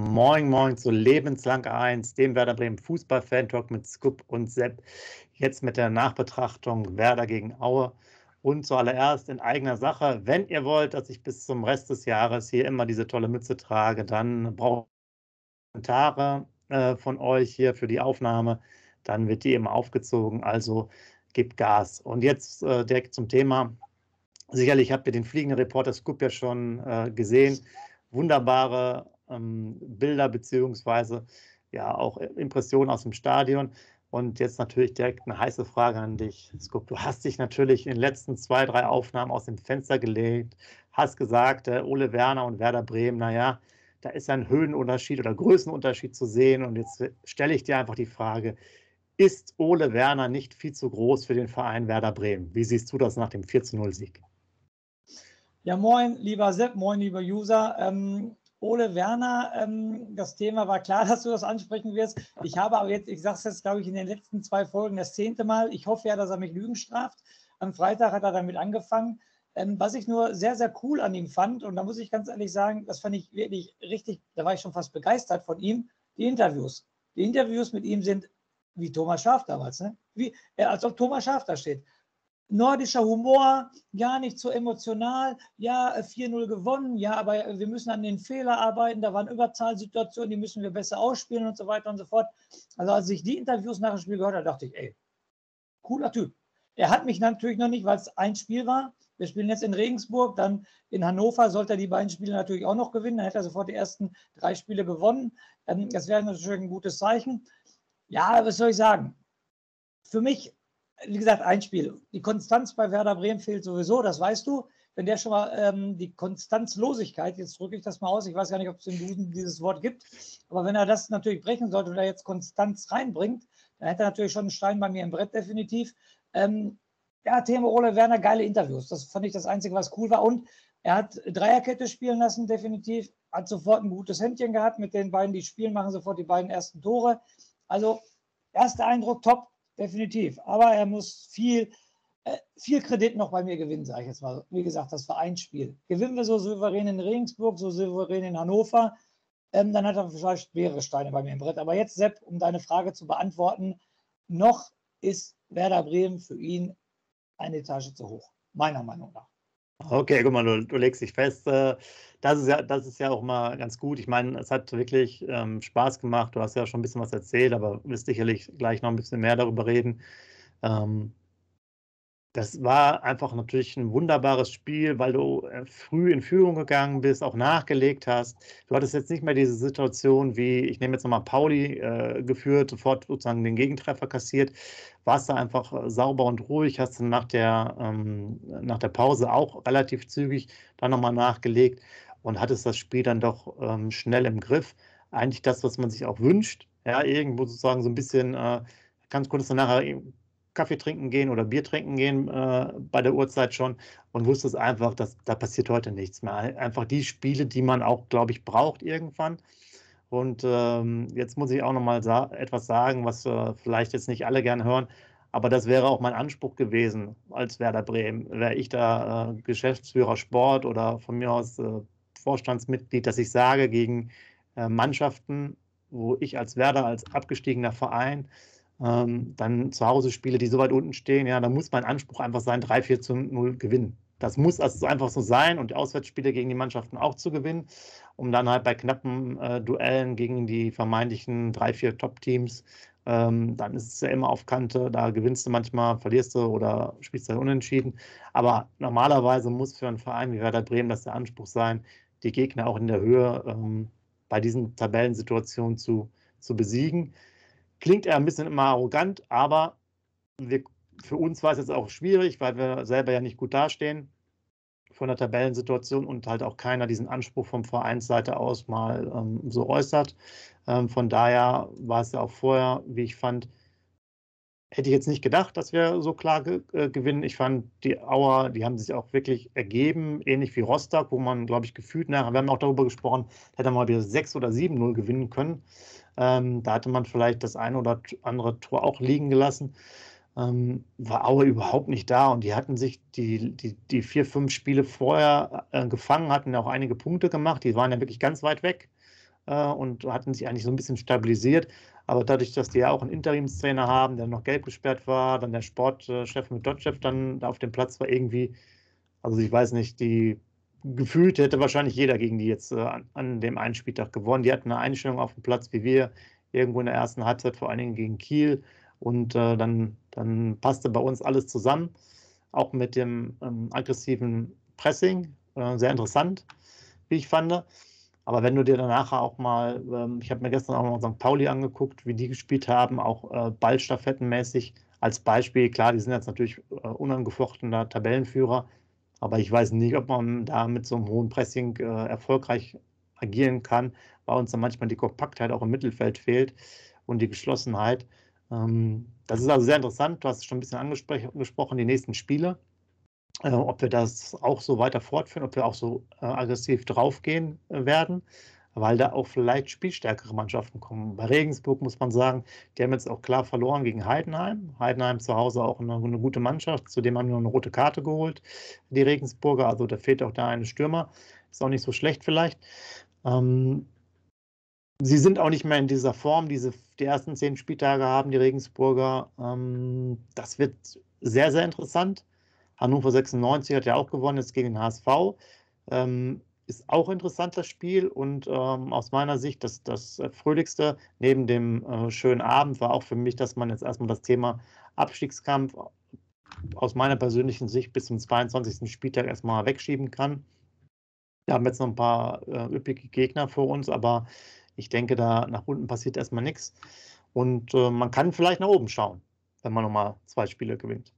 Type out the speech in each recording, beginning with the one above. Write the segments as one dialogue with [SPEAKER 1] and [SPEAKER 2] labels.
[SPEAKER 1] Moin, moin zu Lebenslang 1, dem Werder Bremen Fußball-Fan-Talk mit Scoop und Sepp. Jetzt mit der Nachbetrachtung Werder gegen Aue. Und zuallererst in eigener Sache, wenn ihr wollt, dass ich bis zum Rest des Jahres hier immer diese tolle Mütze trage, dann brauche ich Kommentare äh, von euch hier für die Aufnahme. Dann wird die immer aufgezogen. Also gebt Gas. Und jetzt äh, direkt zum Thema. Sicherlich habt ihr den fliegenden Reporter Scoop ja schon äh, gesehen. Wunderbare ähm, Bilder beziehungsweise ja auch Impressionen aus dem Stadion. Und jetzt natürlich direkt eine heiße Frage an dich. Skup, du hast dich natürlich in den letzten zwei, drei Aufnahmen aus dem Fenster gelegt, hast gesagt, äh, Ole Werner und Werder Bremen, naja, da ist ein Höhenunterschied oder Größenunterschied zu sehen. Und jetzt stelle ich dir einfach die Frage, ist Ole Werner nicht viel zu groß für den Verein Werder Bremen? Wie siehst du das nach dem 4-0-Sieg?
[SPEAKER 2] Ja, moin, lieber Sepp, moin, lieber User. Ähm, Ole Werner, ähm, das Thema war klar, dass du das ansprechen wirst. Ich habe aber jetzt, ich sage es jetzt, glaube ich, in den letzten zwei Folgen das zehnte Mal. Ich hoffe ja, dass er mich Lügen straft. Am Freitag hat er damit angefangen. Ähm, was ich nur sehr, sehr cool an ihm fand, und da muss ich ganz ehrlich sagen, das fand ich wirklich richtig, da war ich schon fast begeistert von ihm, die Interviews. Die Interviews mit ihm sind wie Thomas Schaf damals, ne? wie, äh, als ob Thomas Schaf da steht nordischer Humor, ja, nicht so emotional, ja, 4-0 gewonnen, ja, aber wir müssen an den Fehler arbeiten, da waren Überzahlsituationen, die müssen wir besser ausspielen und so weiter und so fort. Also als ich die Interviews nach dem Spiel gehört habe, dachte ich, ey, cooler Typ. Er hat mich natürlich noch nicht, weil es ein Spiel war. Wir spielen jetzt in Regensburg, dann in Hannover sollte er die beiden Spiele natürlich auch noch gewinnen. Dann hätte er sofort die ersten drei Spiele gewonnen. Ähm, das wäre natürlich ein gutes Zeichen. Ja, was soll ich sagen? Für mich wie gesagt, ein Spiel. Die Konstanz bei Werder Bremen fehlt sowieso, das weißt du. Wenn der schon mal ähm, die Konstanzlosigkeit, jetzt drücke ich das mal aus, ich weiß gar nicht, ob es im Duden dieses Wort gibt, aber wenn er das natürlich brechen sollte und er jetzt Konstanz reinbringt, dann hätte er natürlich schon einen Stein bei mir im Brett, definitiv. Ähm, ja, Thema Ole Werner, geile Interviews. Das fand ich das Einzige, was cool war. Und er hat Dreierkette spielen lassen, definitiv. Hat sofort ein gutes Händchen gehabt mit den beiden, die spielen, machen sofort die beiden ersten Tore. Also, erster Eindruck top definitiv. Aber er muss viel, äh, viel Kredit noch bei mir gewinnen, sage ich jetzt mal. Wie gesagt, das Vereinsspiel. Gewinnen wir so souverän in Regensburg, so souverän in Hannover, ähm, dann hat er vielleicht mehrere Steine bei mir im Brett. Aber jetzt, Sepp, um deine Frage zu beantworten, noch ist Werder Bremen für ihn eine Etage zu hoch, meiner Meinung nach.
[SPEAKER 1] Okay, guck mal, du, du legst dich fest. Äh, das ist, ja, das ist ja auch mal ganz gut. Ich meine, es hat wirklich ähm, Spaß gemacht. Du hast ja schon ein bisschen was erzählt, aber wirst sicherlich gleich noch ein bisschen mehr darüber reden. Ähm, das war einfach natürlich ein wunderbares Spiel, weil du äh, früh in Führung gegangen bist, auch nachgelegt hast. Du hattest jetzt nicht mehr diese Situation wie, ich nehme jetzt nochmal Pauli äh, geführt, sofort sozusagen den Gegentreffer kassiert. Warst da einfach äh, sauber und ruhig, hast dann nach der, ähm, nach der Pause auch relativ zügig dann nochmal nachgelegt und hattest das Spiel dann doch ähm, schnell im Griff. Eigentlich das, was man sich auch wünscht. Ja, irgendwo sozusagen so ein bisschen, äh, ganz kurz danach Kaffee trinken gehen oder Bier trinken gehen äh, bei der Uhrzeit schon und wusste es einfach, dass da passiert heute nichts mehr. Einfach die Spiele, die man auch, glaube ich, braucht irgendwann. Und ähm, jetzt muss ich auch noch mal sa etwas sagen, was äh, vielleicht jetzt nicht alle gern hören, aber das wäre auch mein Anspruch gewesen als Werder Bremen. Wäre ich da äh, Geschäftsführer Sport oder von mir aus äh, Vorstandsmitglied, dass ich sage gegen äh, Mannschaften, wo ich als Werder, als abgestiegener Verein ähm, dann zu Hause Spiele, die so weit unten stehen, ja, da muss mein Anspruch einfach sein, 3, 4 zu 0 gewinnen. Das muss also einfach so sein und die Auswärtsspiele gegen die Mannschaften auch zu gewinnen, um dann halt bei knappen äh, Duellen gegen die vermeintlichen drei, vier Top-Teams, ähm, dann ist es ja immer auf Kante, da gewinnst du manchmal, verlierst du oder spielst du unentschieden. Aber normalerweise muss für einen Verein wie Werder Bremen das der Anspruch sein, die Gegner auch in der Höhe ähm, bei diesen Tabellensituationen zu, zu besiegen. Klingt er ein bisschen immer arrogant, aber wir, für uns war es jetzt auch schwierig, weil wir selber ja nicht gut dastehen. von der Tabellensituation und halt auch keiner diesen Anspruch vom Vereinsseite aus mal ähm, so äußert. Ähm, von daher war es ja auch vorher, wie ich fand, hätte ich jetzt nicht gedacht, dass wir so klar ge äh, gewinnen. Ich fand, die Auer, die haben sich auch wirklich ergeben, ähnlich wie Rostock, wo man, glaube ich, gefühlt nachher, wir haben auch darüber gesprochen, hätte man mal wieder 6 oder 7-0 gewinnen können. Ähm, da hatte man vielleicht das eine oder andere Tor auch liegen gelassen. Ähm, war Aue überhaupt nicht da und die hatten sich die, die, die vier, fünf Spiele vorher äh, gefangen, hatten auch einige Punkte gemacht. Die waren ja wirklich ganz weit weg äh, und hatten sich eigentlich so ein bisschen stabilisiert. Aber dadurch, dass die ja auch einen Interimstrainer haben, der noch gelb gesperrt war, dann der Sportchef mit Dotchev dann da auf dem Platz war irgendwie, also ich weiß nicht, die gefühlt hätte wahrscheinlich jeder gegen die jetzt äh, an, dem einen Spieltag gewonnen. Die hatten eine Einstellung auf dem Platz wie wir, irgendwo in der ersten Halbzeit, vor allen Dingen gegen Kiel. Und äh, dann, dann passte bei uns alles zusammen, auch mit dem ähm, aggressiven Pressing. Äh, sehr interessant, wie ich fand. Aber wenn du dir danach auch mal, ähm, ich habe mir gestern auch mal St. Pauli angeguckt, wie die gespielt haben, auch äh, Ballstaffettenmäßig als Beispiel. Klar, die sind jetzt natürlich äh, unangefochtener Tabellenführer, aber ich weiß nicht, ob man da mit so einem hohen Pressing äh, erfolgreich agieren kann, weil uns dann manchmal die Kompaktheit auch im Mittelfeld fehlt und die Geschlossenheit. Ähm, das ist also sehr interessant. Du hast es schon ein bisschen angesprochen, die nächsten Spiele äh, ob wir das auch so weiter fortführen, ob wir auch so äh, aggressiv draufgehen äh, werden, weil da auch vielleicht spielstärkere Mannschaften kommen. Bei Regensburg muss man sagen, die haben jetzt auch klar verloren gegen Heidenheim. Heidenheim zu Hause auch eine, eine gute Mannschaft, zudem haben wir noch eine rote Karte geholt, die Regensburger. Also da fehlt auch da eine Stürmer. Ist auch nicht so schlecht vielleicht. Ähm, sie sind auch nicht mehr in dieser Form, diese die ersten zehn Spieltage haben die Regensburger. Ähm, das wird sehr, sehr interessant. Hannover 96 hat ja auch gewonnen, jetzt gegen den HSV. Ähm, ist auch interessant, das Spiel. Und ähm, aus meiner Sicht, das, das Fröhlichste neben dem äh, schönen Abend war auch für mich, dass man jetzt erstmal das Thema Abstiegskampf aus meiner persönlichen Sicht bis zum 22. Spieltag erstmal wegschieben kann. Wir haben jetzt noch ein paar äh, üppige Gegner vor uns, aber ich denke, da nach unten passiert erstmal nichts. Und äh, man kann vielleicht nach oben schauen, wenn man nochmal zwei Spiele gewinnt.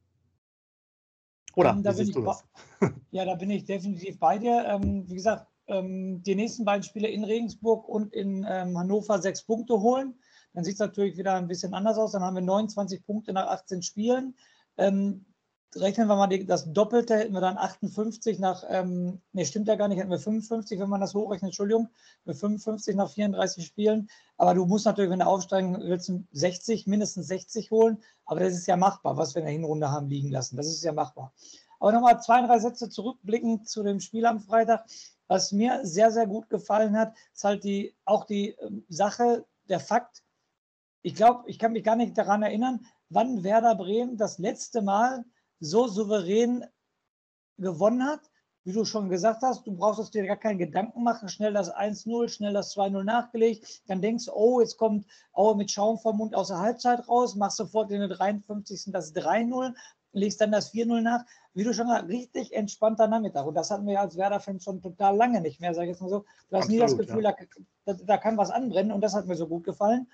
[SPEAKER 2] Oder ähm, da siehst du das? Ja, da bin ich definitiv bei dir. Ähm, wie gesagt, ähm, die nächsten beiden Spiele in Regensburg und in ähm, Hannover sechs Punkte holen. Dann sieht es natürlich wieder ein bisschen anders aus. Dann haben wir 29 Punkte nach 18 Spielen. Ähm, rechnen wir mal die, das Doppelte, hätten wir dann 58 nach, ähm, nee, stimmt ja gar nicht, hätten wir 55, wenn man das hochrechnet, Entschuldigung, wir 55 nach 34 Spielen. Aber du musst natürlich, wenn du aufsteigen willst, 60, mindestens 60 holen. Aber das ist ja machbar, was wir in der Hinrunde haben liegen lassen. Das ist ja machbar. Aber nochmal zwei, drei Sätze zurückblicken zu dem Spiel am Freitag. Was mir sehr, sehr gut gefallen hat, ist halt die, auch die ähm, Sache, der Fakt. Ich glaube, ich kann mich gar nicht daran erinnern, wann Werder Bremen das letzte Mal so souverän gewonnen hat. Wie du schon gesagt hast, du brauchst dir gar keinen Gedanken machen. Schnell das 1-0, schnell das 2-0 nachgelegt. Dann denkst du, oh, jetzt kommt Aue mit Schaum vom Mund aus der Halbzeit raus, machst sofort in der 53. das 3-0, legst dann das 4-0 nach. Wie du schon gesagt hast, richtig entspannter Nachmittag. Und das hatten wir als Werder-Fans schon total lange nicht mehr, sag ich jetzt mal so. Du hast Absolut, nie das Gefühl, ja. da, da, kann was anbrennen und das hat mir so gut gefallen.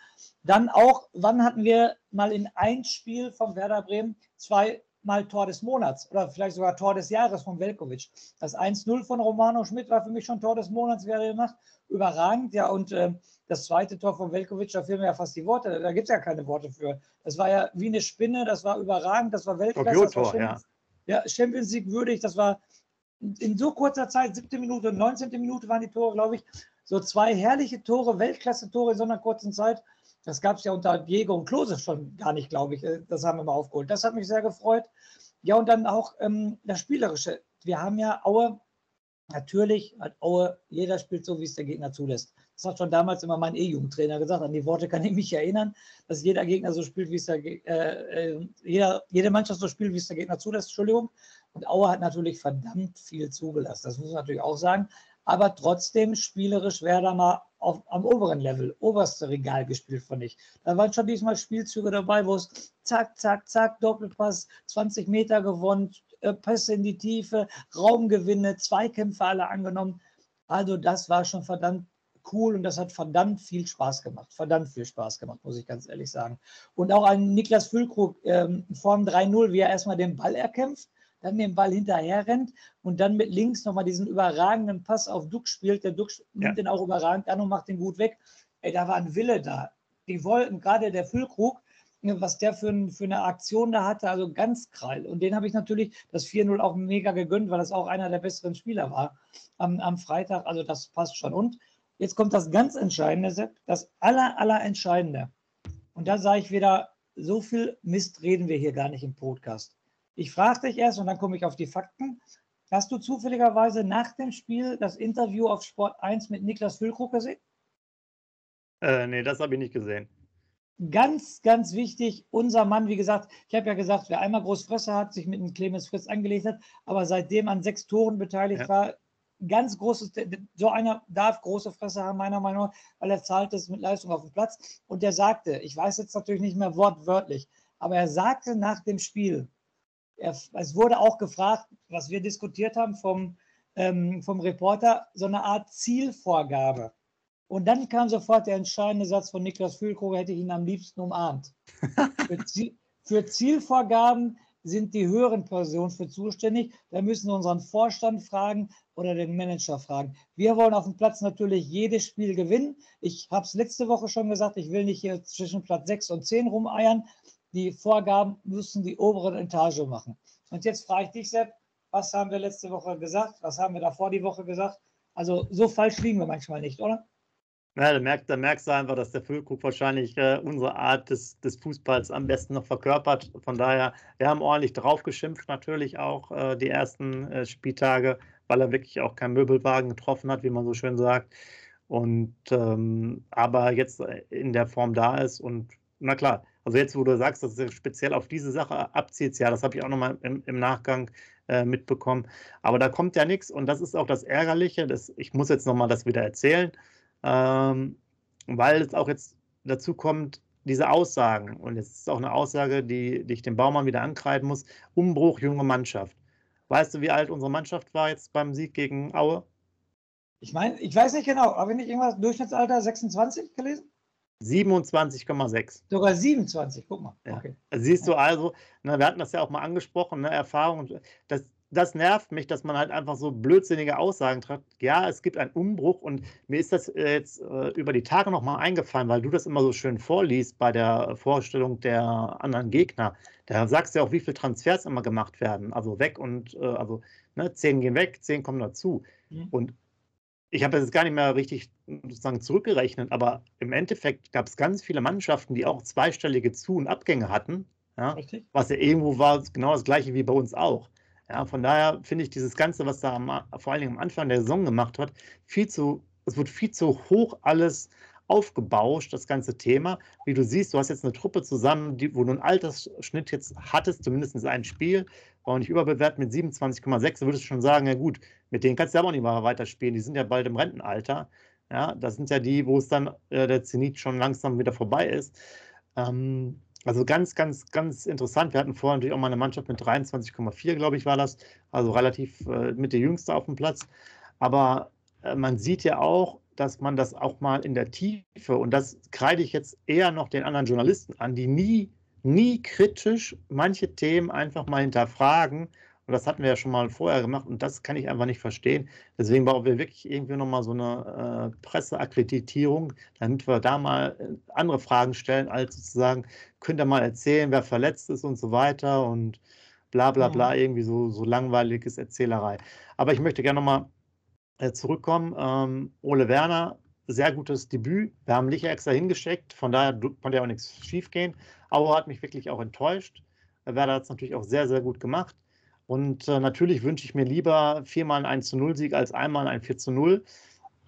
[SPEAKER 2] Dann auch, wann hatten wir mal in ein Spiel vom Werder Bremen zwei mal Tor des Monats oder vielleicht sogar Tor des Jahres von Velkovic. Das 1-0 von Romano Schmidt war für mich schon Tor des Monats, wäre gemacht. Überragend, ja. Und äh, das zweite Tor von Velkovic, da fehlen mir ja fast die Worte. Da gibt es ja keine Worte für. Das war ja wie eine Spinne, das war überragend, das war Weltklasse. Das war Champions, ja. ja, Champions League würdig, das war in so kurzer Zeit, siebte Minute und 19. Minute waren die Tore, glaube ich, so zwei herrliche Tore, Weltklasse-Tore in so einer kurzen Zeit. Das gab es ja unter Diego und Klose schon gar nicht, glaube ich. Äh, das haben wir mal aufgeholt. Das hat mich sehr gefreut. Ja, und dann auch ähm, das Spielerische. Wir haben ja Aue, natürlich hat Aue, jeder spielt so, wie es der Gegner zulässt. Das hat schon damals immer mein E-Jugendtrainer gesagt. An die Worte kann ich mich erinnern, dass jeder Gegner so spielt, wie es der äh, äh, jeder, jede Mannschaft so spielt, wie es der Gegner zulässt. Entschuldigung. Und Aue hat natürlich verdammt viel zugelassen. Das muss man natürlich auch sagen aber trotzdem spielerisch da mal auf, am oberen Level, oberste Regal gespielt, fand ich. Da waren schon diesmal Spielzüge dabei, wo es zack, zack, zack, Doppelpass, 20 Meter gewonnen, äh, Pässe in die Tiefe, Raumgewinne, Zweikämpfe alle angenommen. Also das war schon verdammt cool und das hat verdammt viel Spaß gemacht. Verdammt viel Spaß gemacht, muss ich ganz ehrlich sagen. Und auch ein Niklas Füllkrug ähm, Form 3-0, wie er erstmal den Ball erkämpft, dann den Ball hinterher rennt und dann mit links nochmal diesen überragenden Pass auf Duck spielt. Der Duck nimmt ja. den auch überragend an und macht den gut weg. Ey, da war ein Wille da. Die wollten, gerade der Füllkrug, was der für, ein, für, eine Aktion da hatte, also ganz krall. Und den habe ich natürlich das 4-0 auch mega gegönnt, weil das auch einer der besseren Spieler war am, am Freitag. Also das passt schon. Und jetzt kommt das ganz Entscheidende, das aller, aller Entscheidende. Und da sage ich wieder, so viel Mist reden wir hier gar nicht im Podcast. Ich frage dich erst und dann komme ich auf die Fakten. Hast du zufälligerweise nach dem Spiel das Interview auf Sport 1 mit Niklas Füllkrug gesehen?
[SPEAKER 1] Äh, nee, das habe ich nicht gesehen.
[SPEAKER 2] Ganz, ganz wichtig, unser Mann, wie gesagt, ich habe ja gesagt, wer einmal groß Fresse hat, sich mit einem Clemens Fritz angelegt hat, aber seitdem an sechs Toren beteiligt ja. war, ganz großes, so einer darf große Fresse haben, meiner Meinung nach, weil er zahlt es mit Leistung auf dem Platz. Und er sagte, ich weiß jetzt natürlich nicht mehr wortwörtlich, aber er sagte nach dem Spiel, es wurde auch gefragt, was wir diskutiert haben vom, ähm, vom Reporter, so eine Art Zielvorgabe. Und dann kam sofort der entscheidende Satz von Niklas Füllkrug, hätte ich ihn am liebsten umarmt. für, Ziel, für Zielvorgaben sind die höheren Personen für zuständig. Da müssen wir unseren Vorstand fragen oder den Manager fragen. Wir wollen auf dem Platz natürlich jedes Spiel gewinnen. Ich habe es letzte Woche schon gesagt, ich will nicht hier zwischen Platz 6 und 10 rumeiern. Die Vorgaben müssen die oberen Etage machen. Und jetzt frage ich dich, Sepp, was haben wir letzte Woche gesagt? Was haben wir davor die Woche gesagt? Also so falsch liegen wir manchmal nicht, oder?
[SPEAKER 1] Ja, da, merkst, da merkst du einfach, dass der Füllkrug wahrscheinlich äh, unsere Art des, des Fußballs am besten noch verkörpert. Von daher, wir haben ordentlich drauf geschimpft, natürlich auch äh, die ersten äh, Spieltage, weil er wirklich auch keinen Möbelwagen getroffen hat, wie man so schön sagt. Und ähm, aber jetzt äh, in der Form da ist und na klar, also jetzt, wo du sagst, dass er speziell auf diese Sache abzieht, ja, das habe ich auch nochmal im, im Nachgang äh, mitbekommen. Aber da kommt ja nichts und das ist auch das Ärgerliche. Das, ich muss jetzt nochmal das wieder erzählen ähm, weil es auch jetzt dazu kommt, diese Aussagen, und es ist auch eine Aussage, die, die ich dem Baumann wieder ankreiden muss, Umbruch, junge Mannschaft. Weißt du, wie alt unsere Mannschaft war jetzt beim Sieg gegen Aue?
[SPEAKER 2] Ich meine, ich weiß nicht genau, habe ich nicht irgendwas Durchschnittsalter 26 gelesen?
[SPEAKER 1] 27,6.
[SPEAKER 2] Sogar 27, guck mal.
[SPEAKER 1] Ja. Okay. Siehst du also, ne, wir hatten das ja auch mal angesprochen, ne, Erfahrung, das, das nervt mich, dass man halt einfach so blödsinnige Aussagen trifft. Ja, es gibt einen Umbruch und mir ist das äh, jetzt äh, über die Tage nochmal eingefallen, weil du das immer so schön vorliest bei der Vorstellung der anderen Gegner. Da sagst du ja auch, wie viele Transfers immer gemacht werden. Also weg und äh, also ne, zehn gehen weg, zehn kommen dazu. Mhm. Und ich habe jetzt gar nicht mehr richtig sozusagen zurückgerechnet, aber im Endeffekt gab es ganz viele Mannschaften, die auch zweistellige Zu- und Abgänge hatten. Ja, was ja irgendwo war genau das gleiche wie bei uns auch. Ja, von daher finde ich dieses Ganze, was da am, vor allen Dingen am Anfang der Saison gemacht hat, viel zu, es wird viel zu hoch alles aufgebauscht, das ganze Thema. Wie du siehst, du hast jetzt eine Truppe zusammen, die, wo du einen Altersschnitt jetzt hattest, zumindest ein Spiel, war auch nicht überbewertet mit 27,6, würdest du schon sagen, ja gut, mit denen kannst du aber auch nicht mal weiterspielen, die sind ja bald im Rentenalter. Ja, das sind ja die, wo es dann äh, der Zenit schon langsam wieder vorbei ist. Ähm, also ganz, ganz, ganz interessant. Wir hatten vorher natürlich auch mal eine Mannschaft mit 23,4, glaube ich, war das. Also relativ äh, mit der Jüngste auf dem Platz. Aber äh, man sieht ja auch, dass man das auch mal in der Tiefe, und das kreide ich jetzt eher noch den anderen Journalisten an, die nie, nie kritisch manche Themen einfach mal hinterfragen und das hatten wir ja schon mal vorher gemacht und das kann ich einfach nicht verstehen. Deswegen brauchen wir wirklich irgendwie nochmal so eine äh, Presseakkreditierung, damit wir da mal äh, andere Fragen stellen, als sozusagen, könnt ihr mal erzählen, wer verletzt ist und so weiter und bla bla bla, mhm. irgendwie so, so langweiliges Erzählerei. Aber ich möchte gerne nochmal äh, zurückkommen. Ähm, Ole Werner, sehr gutes Debüt. Wir haben Licher extra hingesteckt, von daher konnte ja auch nichts schief Auer hat mich wirklich auch enttäuscht. Werder hat es natürlich auch sehr, sehr gut gemacht. Und äh, natürlich wünsche ich mir lieber viermal ein 1 zu 0 Sieg als einmal ein 4 zu 0.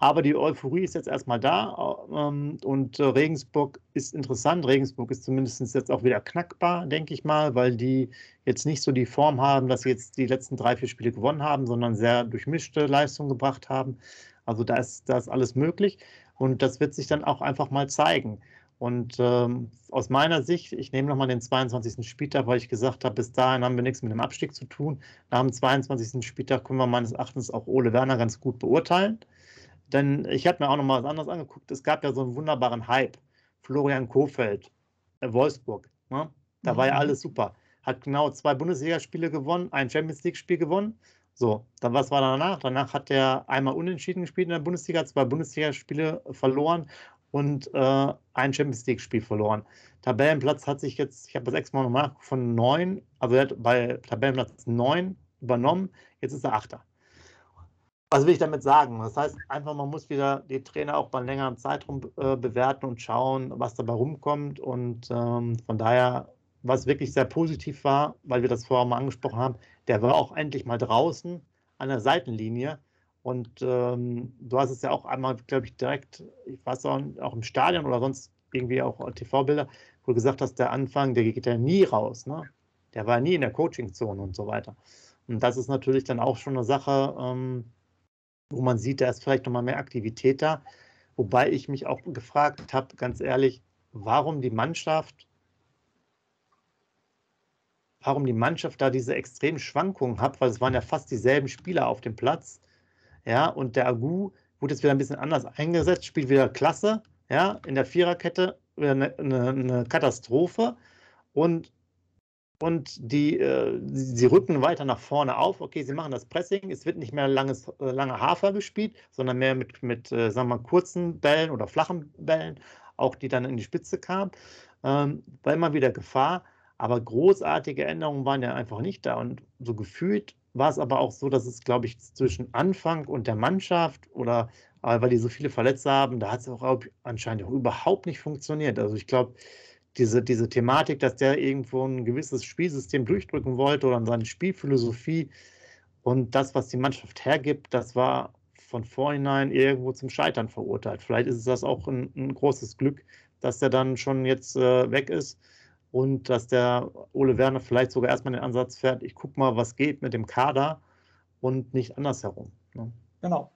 [SPEAKER 1] Aber die Euphorie ist jetzt erstmal da ähm, und äh, Regensburg ist interessant. Regensburg ist zumindest jetzt auch wieder knackbar, denke ich mal, weil die jetzt nicht so die Form haben, dass sie jetzt die letzten drei, vier Spiele gewonnen haben, sondern sehr durchmischte Leistungen gebracht haben. Also da ist, da ist alles möglich und das wird sich dann auch einfach mal zeigen. Und ähm, aus meiner Sicht, ich nehme nochmal den 22. Spieltag, weil ich gesagt habe, bis dahin haben wir nichts mit dem Abstieg zu tun. Nach dem 22. Spieltag können wir meines Erachtens auch Ole Werner ganz gut beurteilen. Denn ich habe mir auch nochmal was anderes angeguckt. Es gab ja so einen wunderbaren Hype. Florian Kofeld, äh, Wolfsburg. Ne? Da war ja mhm. alles super. hat genau zwei Bundesligaspiele gewonnen, ein Champions League-Spiel gewonnen. So, dann was war danach? Danach hat er einmal unentschieden gespielt in der Bundesliga, zwei Bundesligaspiele verloren und äh, ein Champions League-Spiel verloren. Tabellenplatz hat sich jetzt, ich habe das extra mal nach, von neun, also er hat bei Tabellenplatz neun übernommen, jetzt ist er Achter. Was will ich damit sagen? Das heißt, einfach, man muss wieder die Trainer auch bei einem längeren Zeitraum äh, bewerten und schauen, was dabei rumkommt. Und ähm, von daher, was wirklich sehr positiv war, weil wir das vorher mal angesprochen haben, der war auch endlich mal draußen an der Seitenlinie. Und ähm, du hast es ja auch einmal, glaube ich, direkt, ich weiß auch, auch im Stadion oder sonst irgendwie auch TV-Bilder, wo du gesagt hast, der Anfang, der geht ja nie raus. Ne? Der war nie in der Coaching-Zone und so weiter. Und das ist natürlich dann auch schon eine Sache, ähm, wo man sieht, da ist vielleicht nochmal mehr Aktivität da. Wobei ich mich auch gefragt habe, ganz ehrlich, warum die Mannschaft, warum die Mannschaft da diese extremen Schwankungen hat, weil es waren ja fast dieselben Spieler auf dem Platz. Ja, und der Agu wurde jetzt wieder ein bisschen anders eingesetzt, spielt wieder klasse. Ja, in der Viererkette wieder eine, eine, eine Katastrophe. Und und die, äh, sie rücken weiter nach vorne auf. Okay, sie machen das Pressing. Es wird nicht mehr langes, äh, lange Hafer gespielt, sondern mehr mit, mit äh, sagen wir mal, kurzen Bällen oder flachen Bällen, auch die dann in die Spitze kamen. Ähm, war immer wieder Gefahr, aber großartige Änderungen waren ja einfach nicht da. Und so gefühlt war es aber auch so, dass es, glaube ich, zwischen Anfang und der Mannschaft oder äh, weil die so viele Verletzte haben, da hat es auch anscheinend auch überhaupt nicht funktioniert. Also ich glaube, diese, diese Thematik, dass der irgendwo ein gewisses Spielsystem durchdrücken wollte oder seine Spielphilosophie und das, was die Mannschaft hergibt, das war von vornherein irgendwo zum Scheitern verurteilt. Vielleicht ist es das auch ein, ein großes Glück, dass der dann schon jetzt äh, weg ist und dass der Ole Werner vielleicht sogar erstmal den Ansatz fährt, ich gucke mal, was geht mit dem Kader und nicht andersherum.
[SPEAKER 2] Ne? Genau.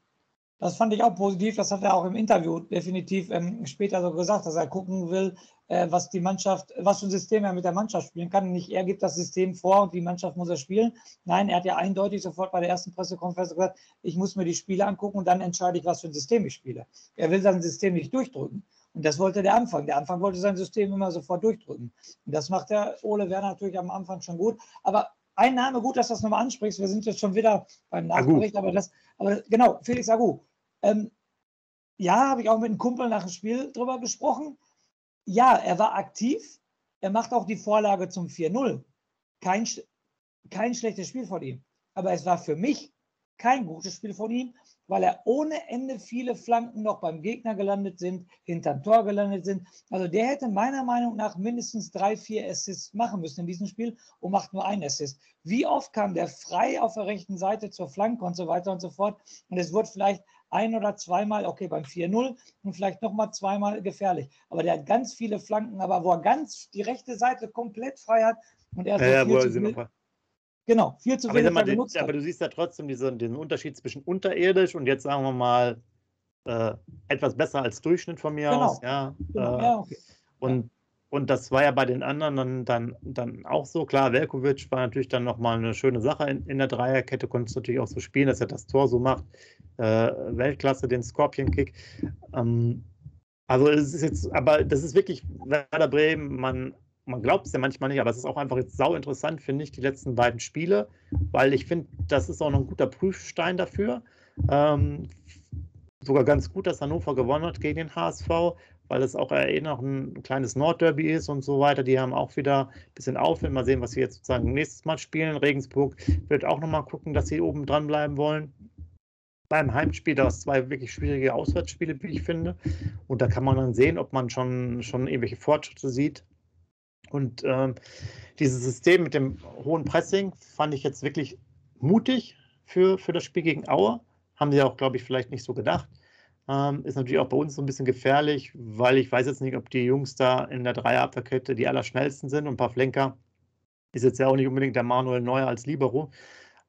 [SPEAKER 2] Das fand ich auch positiv. Das hat er auch im Interview definitiv ähm, später so gesagt, dass er gucken will, äh, was die Mannschaft, was für ein System er mit der Mannschaft spielen kann. Nicht er gibt das System vor und die Mannschaft muss er spielen. Nein, er hat ja eindeutig sofort bei der ersten Pressekonferenz gesagt, ich muss mir die Spiele angucken und dann entscheide ich, was für ein System ich spiele. Er will sein System nicht durchdrücken. Und das wollte der Anfang. Der Anfang wollte sein System immer sofort durchdrücken. Und das macht der Ole Werner natürlich am Anfang schon gut. Aber ein Name, gut, dass du das nochmal ansprichst. Wir sind jetzt schon wieder beim Nachbericht, aber das, aber genau, Felix Agu. Ähm, ja, habe ich auch mit einem Kumpel nach dem Spiel drüber gesprochen. Ja, er war aktiv. Er macht auch die Vorlage zum 4-0. Kein, kein schlechtes Spiel von ihm. Aber es war für mich kein gutes Spiel von ihm, weil er ohne Ende viele Flanken noch beim Gegner gelandet sind, hinterm Tor gelandet sind. Also der hätte meiner Meinung nach mindestens drei, vier Assists machen müssen in diesem Spiel und macht nur einen Assist. Wie oft kam der frei auf der rechten Seite zur Flanke und so weiter und so fort. Und es wird vielleicht ein oder zweimal, okay, beim 4-0 und vielleicht nochmal zweimal gefährlich. Aber der hat ganz viele Flanken, aber wo er ganz die rechte Seite komplett frei hat und er
[SPEAKER 1] so ja, viel
[SPEAKER 2] Genau, viel zu wenig
[SPEAKER 1] aber, genutzt aber du siehst ja trotzdem diesen, diesen Unterschied zwischen unterirdisch und jetzt sagen wir mal äh, etwas besser als Durchschnitt von mir genau. aus. Ja, genau. Äh, ja okay. Und und das war ja bei den anderen dann, dann, dann auch so. Klar, Velkovic war natürlich dann nochmal eine schöne Sache in, in der Dreierkette, konntest du natürlich auch so spielen, dass er das Tor so macht. Äh, Weltklasse, den Scorpion-Kick. Ähm, also es ist jetzt, aber das ist wirklich Werder Bremen, man, man glaubt es ja manchmal nicht, aber es ist auch einfach jetzt sau interessant, finde ich, die letzten beiden Spiele, weil ich finde, das ist auch noch ein guter Prüfstein dafür. Ähm, sogar ganz gut, dass Hannover gewonnen hat gegen den HSV weil es auch eh noch ein kleines Nordderby ist und so weiter. Die haben auch wieder ein bisschen Aufwind. Mal sehen, was sie jetzt sozusagen nächstes Mal spielen. Regensburg wird auch nochmal gucken, dass sie oben dran bleiben wollen. Beim Heimspiel, da es zwei wirklich schwierige Auswärtsspiele, wie ich finde. Und da kann man dann sehen, ob man schon, schon irgendwelche Fortschritte sieht. Und ähm, dieses System mit dem hohen Pressing fand ich jetzt wirklich mutig für, für das Spiel gegen Aue. Haben sie auch, glaube ich, vielleicht nicht so gedacht. Ähm, ist natürlich auch bei uns so ein bisschen gefährlich, weil ich weiß jetzt nicht, ob die Jungs da in der Dreierabwehrkette die allerschnellsten sind und ein paar Flenker ist jetzt ja auch nicht unbedingt der Manuel Neuer als Libero,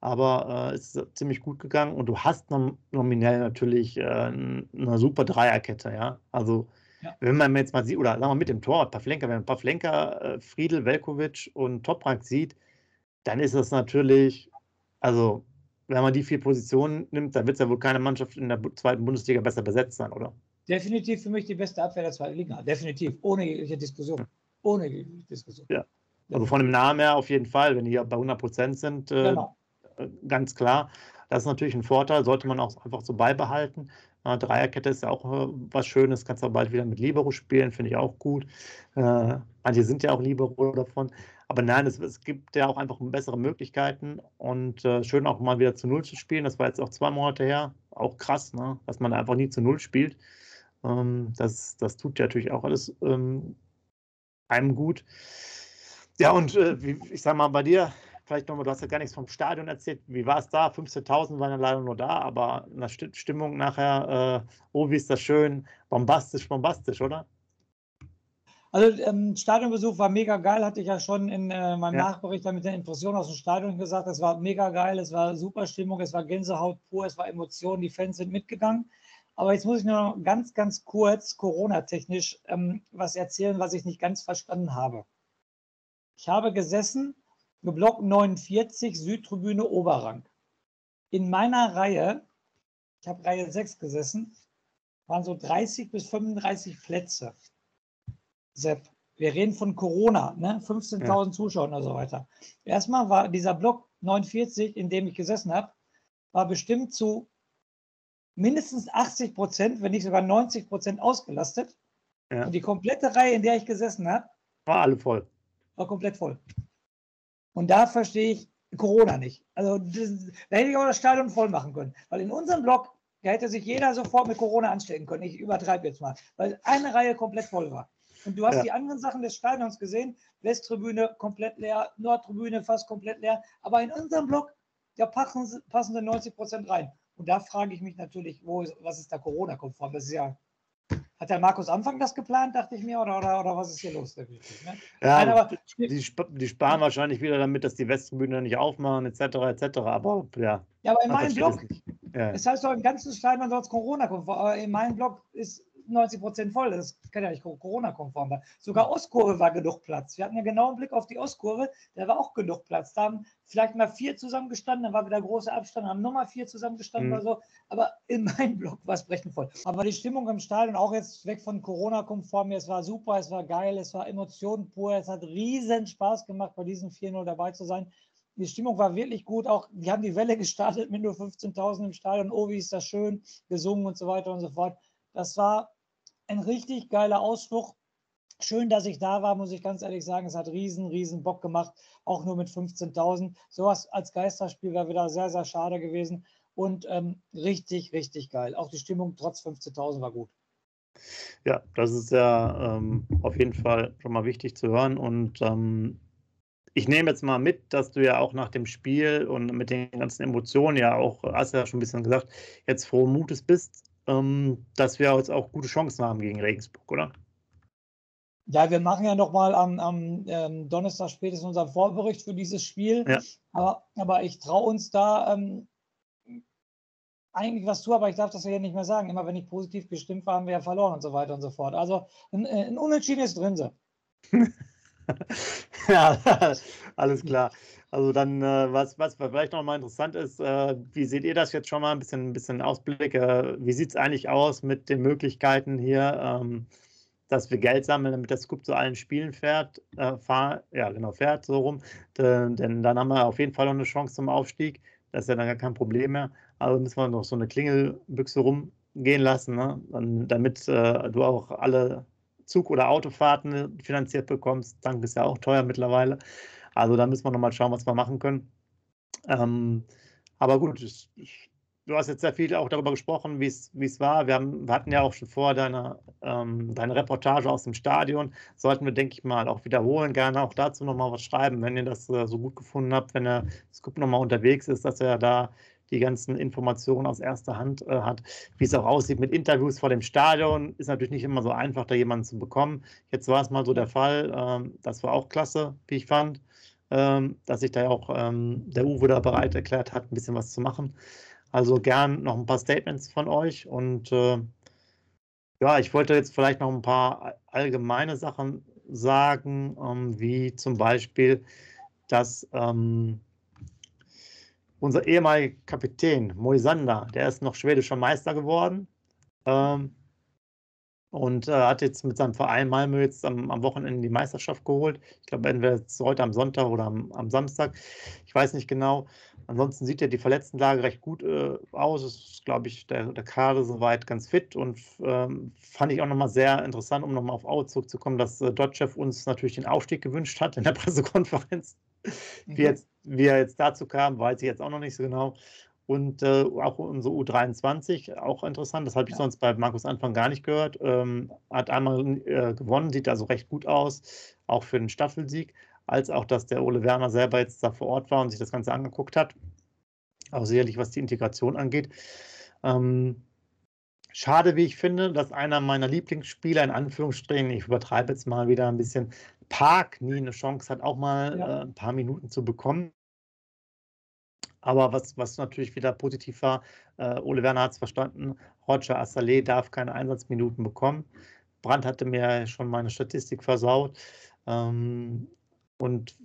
[SPEAKER 1] aber äh, ist ziemlich gut gegangen und du hast nom nominell natürlich äh, eine super Dreierkette, ja. Also ja. wenn man jetzt mal sieht, oder sagen wir mit dem Tor, Flenker, wenn man Flenker, äh, Friedel, Velkovic und Toprak sieht, dann ist das natürlich, also wenn man die vier Positionen nimmt, dann wird es ja wohl keine Mannschaft in der zweiten Bundesliga besser besetzt sein, oder?
[SPEAKER 2] Definitiv für mich die beste Abwehr der zweiten Liga. Definitiv. Ohne jegliche Diskussion. Ohne jegliche Diskussion.
[SPEAKER 1] Ja. Also von dem Namen her auf jeden Fall, wenn die bei 100 Prozent sind, äh, genau. ganz klar. Das ist natürlich ein Vorteil, sollte man auch einfach so beibehalten. Äh, Dreierkette ist ja auch äh, was Schönes, kannst du bald wieder mit Libero spielen, finde ich auch gut. Äh, manche sind ja auch Libero davon. Aber nein, es, es, gibt ja auch einfach bessere Möglichkeiten und äh, schön auch mal wieder zu Null zu spielen. Das war jetzt auch zwei Monate her. Auch krass, ne? dass man einfach nie zu Null spielt. Ähm, das, das tut ja natürlich auch alles ähm, einem gut. Ja, und äh, wie, ich sag mal, bei dir, vielleicht nochmal, du hast ja gar nichts vom Stadion erzählt. Wie war es da? 15.000 waren ja leider nur da, aber in der Stimmung nachher, äh, oh, wie ist das schön, bombastisch, bombastisch, oder?
[SPEAKER 2] Also ähm, Stadionbesuch war mega geil, hatte ich ja schon in äh, meinem ja. Nachbericht mit der Impression aus dem Stadion gesagt. Es war mega geil, es war super Stimmung, es war Gänsehaut pur, es war Emotion, die Fans sind mitgegangen. Aber jetzt muss ich nur noch ganz, ganz kurz Corona-technisch ähm, was erzählen, was ich nicht ganz verstanden habe. Ich habe gesessen, Block 49, Südtribüne Oberrang. In meiner Reihe, ich habe Reihe 6 gesessen, waren so 30 bis 35 Plätze. Sepp, wir reden von Corona, ne? 15.000 ja. Zuschauer und so weiter. Erstmal war dieser Block 49, in dem ich gesessen habe, war bestimmt zu mindestens 80 Prozent, wenn nicht sogar 90 Prozent ausgelastet. Ja. Und die komplette Reihe, in der ich gesessen habe,
[SPEAKER 1] war alle voll.
[SPEAKER 2] War komplett voll. Und da verstehe ich Corona nicht. Also das, da hätte ich auch das Stadion voll machen können. Weil in unserem Block, da hätte sich jeder sofort mit Corona anstecken können. Ich übertreibe jetzt mal. Weil eine Reihe komplett voll war. Und du hast ja. die anderen Sachen des Stadions gesehen. Westtribüne komplett leer, Nordtribüne fast komplett leer. Aber in unserem Block, da passen, passen 90 Prozent rein. Und da frage ich mich natürlich, wo ist, was ist da Corona-konform? Das ist ja. Hat der Markus Anfang das geplant, dachte ich mir, oder, oder, oder was ist hier los? Ne?
[SPEAKER 1] Ja, Nein, aber, die, die, sparen wahrscheinlich wieder damit, dass die Westtribüne nicht aufmachen, etc. etc. Aber ja.
[SPEAKER 2] Ja, aber in meinem Blog, ja. es heißt doch im ganzen Stadion soll es Corona-konform, aber in meinem Blog ist 90 Prozent voll. Das kann ja nicht Corona-konform sein. Sogar Ostkurve war genug Platz. Wir hatten ja genau einen Blick auf die Ostkurve, da war auch genug Platz. Da haben vielleicht mal vier zusammengestanden, dann war wieder großer Abstand, haben nochmal vier zusammengestanden mhm. oder so. Aber in meinem Block war es brechend voll. Aber die Stimmung im Stadion, auch jetzt weg von Corona-konform, es war super, es war geil, es war Emotionen pur, es hat riesen Spaß gemacht, bei diesen 4-0 dabei zu sein die Stimmung war wirklich gut. Auch die haben die Welle gestartet mit nur 15.000 im Stadion. Oh, wie ist das schön, gesungen und so weiter und so fort. Das war ein richtig geiler Ausflug. Schön, dass ich da war, muss ich ganz ehrlich sagen. Es hat riesen, riesen Bock gemacht, auch nur mit 15.000. Sowas als Geisterspiel wäre wieder sehr, sehr schade gewesen. Und ähm, richtig, richtig geil. Auch die Stimmung trotz 15.000 war gut.
[SPEAKER 1] Ja, das ist ja ähm, auf jeden Fall schon mal wichtig zu hören. Und ähm, ich nehme jetzt mal mit, dass du ja auch nach dem Spiel und mit den ganzen Emotionen ja auch, hast du ja schon ein bisschen gesagt, jetzt frohen Mutes bist ähm, dass wir jetzt auch gute Chancen haben gegen Regensburg, oder?
[SPEAKER 2] Ja, wir machen ja nochmal am, am ähm, Donnerstag spätestens unseren Vorbericht für dieses Spiel. Ja. Aber, aber ich traue uns da ähm, eigentlich was zu, aber ich darf das ja nicht mehr sagen. Immer wenn ich positiv gestimmt war, haben wir ja verloren und so weiter und so fort. Also ein, ein Unentschieden ist drin.
[SPEAKER 1] ja, alles klar. Also dann, äh, was, was vielleicht noch mal interessant ist, äh, wie seht ihr das jetzt schon mal? Ein bisschen, ein bisschen Ausblick. Äh, wie sieht es eigentlich aus mit den Möglichkeiten hier, ähm, dass wir Geld sammeln, damit der Scoop zu allen Spielen fährt, äh, fahr, ja genau, fährt so rum. denn dann haben wir auf jeden Fall noch eine Chance zum Aufstieg. Das ist ja dann gar kein Problem mehr. Also müssen wir noch so eine Klingelbüchse rumgehen lassen, ne? damit du auch alle Zug- oder Autofahrten finanziert bekommst. Tank ist ja auch teuer mittlerweile. Also da müssen wir nochmal schauen, was wir machen können. Ähm, aber gut, ich, ich, du hast jetzt sehr viel auch darüber gesprochen, wie es war. Wir, haben, wir hatten ja auch schon vor deine, ähm, deine Reportage aus dem Stadion. Sollten wir, denke ich mal, auch wiederholen. Gerne auch dazu nochmal was schreiben, wenn ihr das äh, so gut gefunden habt, wenn der Scoop nochmal unterwegs ist, dass er da die ganzen Informationen aus erster Hand äh, hat. Wie es auch aussieht mit Interviews vor dem Stadion, ist natürlich nicht immer so einfach, da jemanden zu bekommen. Jetzt war es mal so der Fall. Ähm, das war auch klasse, wie ich fand ähm, dass sich da auch ähm, der Uwe da bereit erklärt hat, ein bisschen was zu machen. Also gern noch ein paar Statements von euch und äh, ja, ich wollte jetzt vielleicht noch ein paar allgemeine Sachen sagen, ähm, wie zum Beispiel, dass ähm, unser ehemaliger Kapitän Moisander, der ist noch schwedischer Meister geworden. Ähm, und äh, hat jetzt mit seinem Verein Malmö jetzt am, am Wochenende die Meisterschaft geholt. Ich glaube, entweder heute am Sonntag oder am, am, Samstag. Ich weiß nicht genau. Ansonsten sieht ja die Verletztenlage recht gut äh, aus. Es ist, glaube ich, der, der Kader soweit ganz fit und ähm, fand ich auch nochmal sehr interessant, um nochmal auf Aue zurückzukommen, dass äh, Dotchev uns natürlich den Aufstieg gewünscht hat in der Pressekonferenz. Mhm. Wie, jetzt, wie er jetzt dazu kam, weiß ich jetzt auch noch nicht so genau und äh, auch unsere U23, auch interessant, das habe ich ja. sonst bei Markus Anfang gar nicht gehört. Ähm, hat einmal äh, gewonnen, sieht also recht gut aus, auch für den Staffelsieg, als auch, dass der Ole Werner selber jetzt da vor Ort war und sich das Ganze angeguckt hat. Auch sicherlich, was die Integration angeht. Ähm, schade, wie ich finde, dass einer meiner Lieblingsspieler, in Anführungsstrichen, ich übertreibe jetzt mal wieder ein bisschen, Park nie eine Chance hat, auch mal ja. äh, ein paar Minuten zu bekommen. Aber was, was natürlich wieder positiv war, äh, Ole Werner hat es verstanden, Roger Assalé darf keine Einsatzminuten bekommen. Brandt hatte mir schon meine Statistik versaut. Ähm, und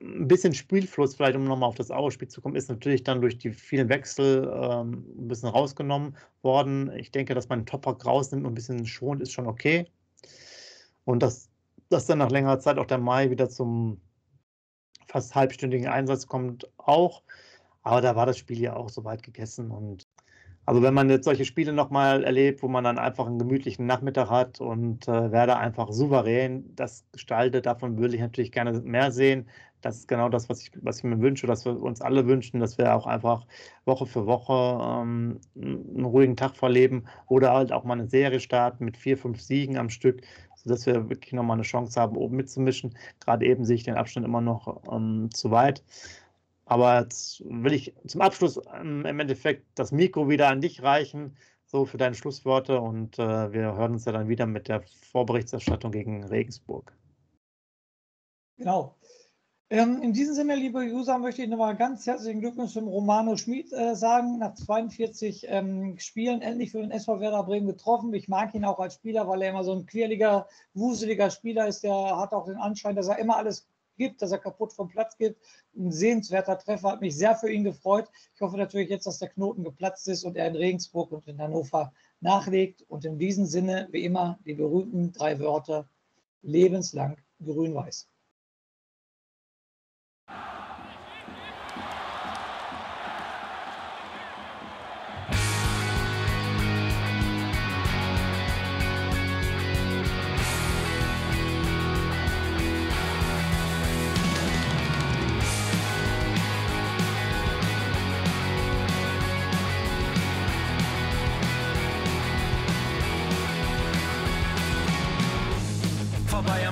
[SPEAKER 1] ein bisschen Spielfluss, vielleicht um nochmal auf das Aue-Spiel zu kommen, ist natürlich dann durch die vielen Wechsel ähm, ein bisschen rausgenommen worden. Ich denke, dass man einen Toprak rausnimmt und ein bisschen schont, ist schon okay. Und dass, dass dann nach längerer Zeit auch der Mai wieder zum fast halbstündigen Einsatz kommt, auch. Aber da war das Spiel ja auch soweit gegessen. Und also wenn man jetzt solche Spiele nochmal erlebt, wo man dann einfach einen gemütlichen Nachmittag hat und äh, Werder einfach souverän das gestaltet, davon würde ich natürlich gerne mehr sehen. Das ist genau das, was ich, was ich mir wünsche, dass wir uns alle wünschen, dass wir auch einfach Woche für Woche ähm, einen ruhigen Tag verleben oder halt auch mal eine Serie starten mit vier, fünf Siegen am Stück, sodass wir wirklich nochmal eine Chance haben, oben mitzumischen. Gerade eben sehe ich den Abstand immer noch ähm, zu weit. Aber jetzt will ich zum Abschluss ähm, im Endeffekt das Mikro wieder an dich reichen, so für deine Schlussworte. Und äh, wir hören uns ja dann wieder mit der Vorberichterstattung gegen Regensburg.
[SPEAKER 2] Genau. Ähm, in diesem Sinne, liebe User, möchte ich nochmal ganz herzlichen Glückwunsch zum Romano Schmid äh, sagen. Nach 42 ähm, Spielen endlich für den SV Werder Bremen getroffen. Ich mag ihn auch als Spieler, weil er immer so ein quirliger, wuseliger Spieler ist. Der hat auch den Anschein, dass er immer alles gibt, dass er kaputt vom Platz geht. Ein sehenswerter Treffer, hat mich sehr für ihn gefreut. Ich hoffe natürlich jetzt, dass der Knoten geplatzt ist und er in Regensburg und in Hannover nachlegt. Und in diesem Sinne, wie immer, die berühmten drei Wörter, lebenslang grün-weiß.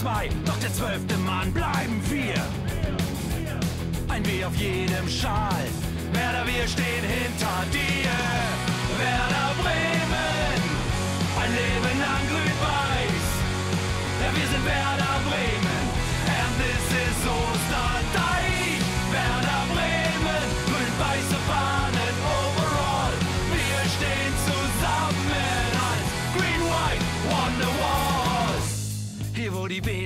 [SPEAKER 3] 2, doch der zwölfte Mann bleiben wir. Ein W auf jedem Schal, Werder, wir stehen hinter dir.